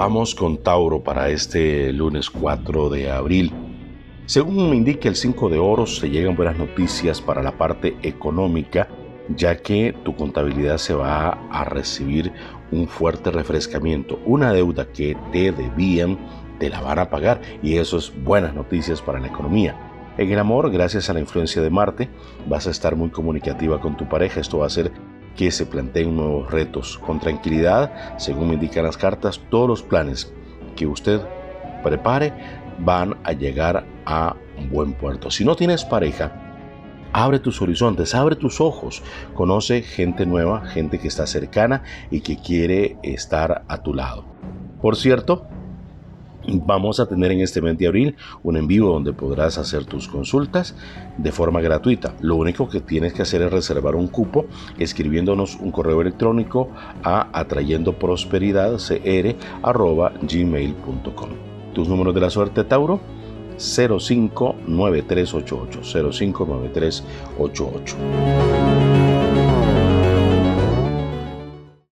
Vamos con Tauro para este lunes 4 de abril. Según me indica el 5 de oro, se llegan buenas noticias para la parte económica, ya que tu contabilidad se va a recibir un fuerte refrescamiento. Una deuda que te debían, te la van a pagar y eso es buenas noticias para la economía. En el amor, gracias a la influencia de Marte, vas a estar muy comunicativa con tu pareja. Esto va a hacer que se planteen nuevos retos. Con tranquilidad, según me indican las cartas, todos los planes que usted prepare van a llegar a buen puerto. Si no tienes pareja, abre tus horizontes, abre tus ojos, conoce gente nueva, gente que está cercana y que quiere estar a tu lado. Por cierto, Vamos a tener en este mes de abril un en vivo donde podrás hacer tus consultas de forma gratuita. Lo único que tienes que hacer es reservar un cupo escribiéndonos un correo electrónico a atrayendopprosperidadcr.gmail.com tus números de la suerte, Tauro, 059388, 059388.